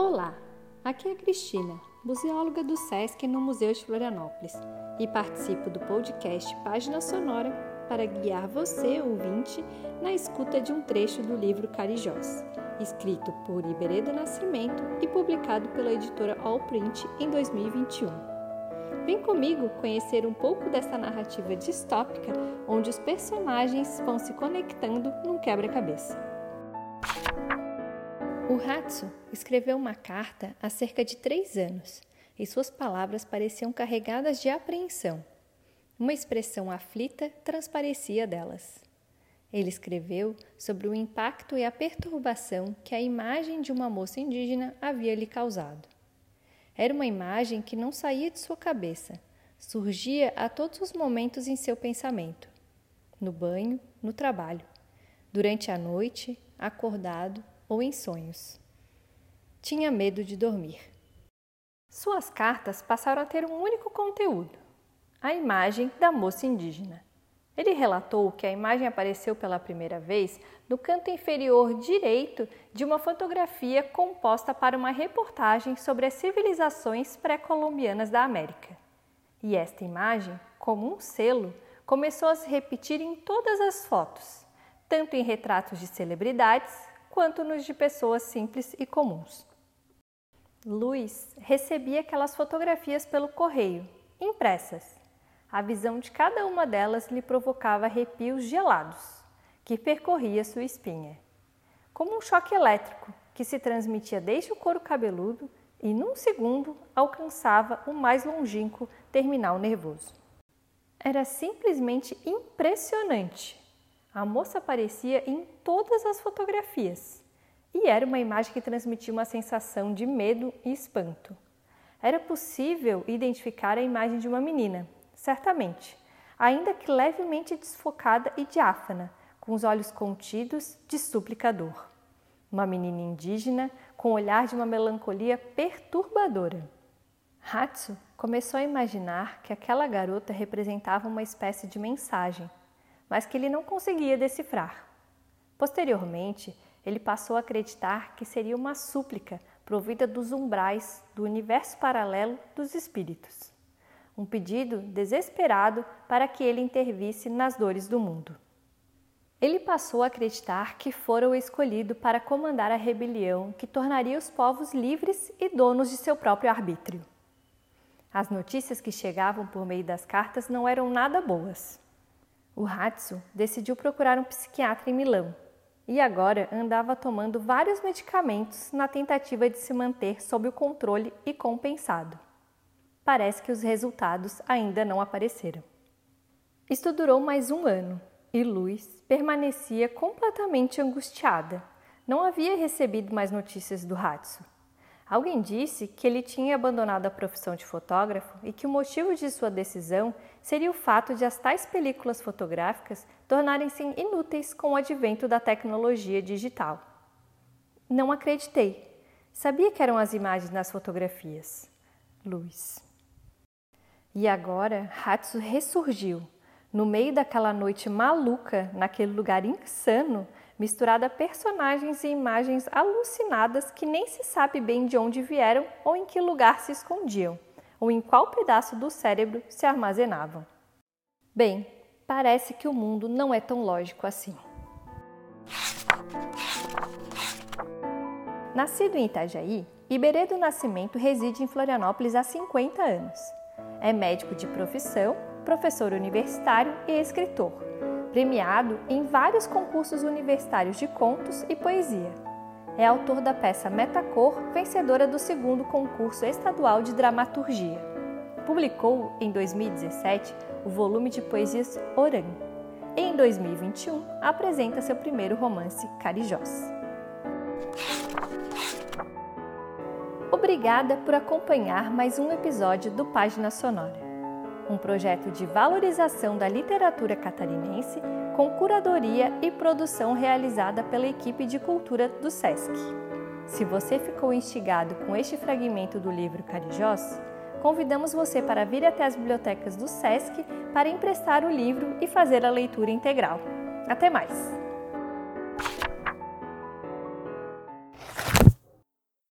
Olá, aqui é a Cristina, museóloga do SESC no Museu de Florianópolis, e participo do podcast Página Sonora para guiar você, ouvinte, na escuta de um trecho do livro Carijós, escrito por Iberê do Nascimento e publicado pela editora Allprint em 2021. Vem comigo conhecer um pouco dessa narrativa distópica onde os personagens vão se conectando num quebra-cabeça. O Hatsu escreveu uma carta há cerca de três anos e suas palavras pareciam carregadas de apreensão. Uma expressão aflita transparecia delas. Ele escreveu sobre o impacto e a perturbação que a imagem de uma moça indígena havia lhe causado. Era uma imagem que não saía de sua cabeça, surgia a todos os momentos em seu pensamento: no banho, no trabalho, durante a noite, acordado, ou em sonhos. Tinha medo de dormir. Suas cartas passaram a ter um único conteúdo: a imagem da moça indígena. Ele relatou que a imagem apareceu pela primeira vez no canto inferior direito de uma fotografia composta para uma reportagem sobre as civilizações pré-colombianas da América. E esta imagem, como um selo, começou a se repetir em todas as fotos, tanto em retratos de celebridades quanto nos de pessoas simples e comuns. Luiz recebia aquelas fotografias pelo correio, impressas. A visão de cada uma delas lhe provocava arrepios gelados, que percorria sua espinha. Como um choque elétrico que se transmitia desde o couro cabeludo e, num segundo, alcançava o mais longínquo terminal nervoso. Era simplesmente impressionante a moça aparecia em todas as fotografias e era uma imagem que transmitia uma sensação de medo e espanto. Era possível identificar a imagem de uma menina, certamente, ainda que levemente desfocada e diáfana, com os olhos contidos de suplicador. Uma menina indígena com o olhar de uma melancolia perturbadora. Hatsu começou a imaginar que aquela garota representava uma espécie de mensagem mas que ele não conseguia decifrar. Posteriormente, ele passou a acreditar que seria uma súplica provida dos umbrais do universo paralelo dos espíritos. Um pedido desesperado para que ele intervisse nas dores do mundo. Ele passou a acreditar que fora o escolhido para comandar a rebelião que tornaria os povos livres e donos de seu próprio arbítrio. As notícias que chegavam por meio das cartas não eram nada boas. O Hatsu decidiu procurar um psiquiatra em Milão e agora andava tomando vários medicamentos na tentativa de se manter sob o controle e compensado. Parece que os resultados ainda não apareceram. Isto durou mais um ano e Luz permanecia completamente angustiada. Não havia recebido mais notícias do Hatsu. Alguém disse que ele tinha abandonado a profissão de fotógrafo e que o motivo de sua decisão seria o fato de as tais películas fotográficas tornarem-se inúteis com o advento da tecnologia digital. Não acreditei. Sabia que eram as imagens nas fotografias. Luz. E agora Hatsu ressurgiu, no meio daquela noite maluca, naquele lugar insano, misturada a personagens e imagens alucinadas que nem se sabe bem de onde vieram ou em que lugar se escondiam, ou em qual pedaço do cérebro se armazenavam. Bem, parece que o mundo não é tão lógico assim. Nascido em Itajaí, Iberê do Nascimento reside em Florianópolis há 50 anos. É médico de profissão, professor universitário e escritor premiado em vários concursos universitários de contos e poesia. É autor da peça Metacor, vencedora do segundo concurso estadual de dramaturgia. Publicou, em 2017, o volume de poesias Oran. E em 2021, apresenta seu primeiro romance, Carijós. Obrigada por acompanhar mais um episódio do Página Sonora um projeto de valorização da literatura catarinense com curadoria e produção realizada pela equipe de cultura do SESC. Se você ficou instigado com este fragmento do livro Carijós, convidamos você para vir até as bibliotecas do SESC para emprestar o livro e fazer a leitura integral. Até mais!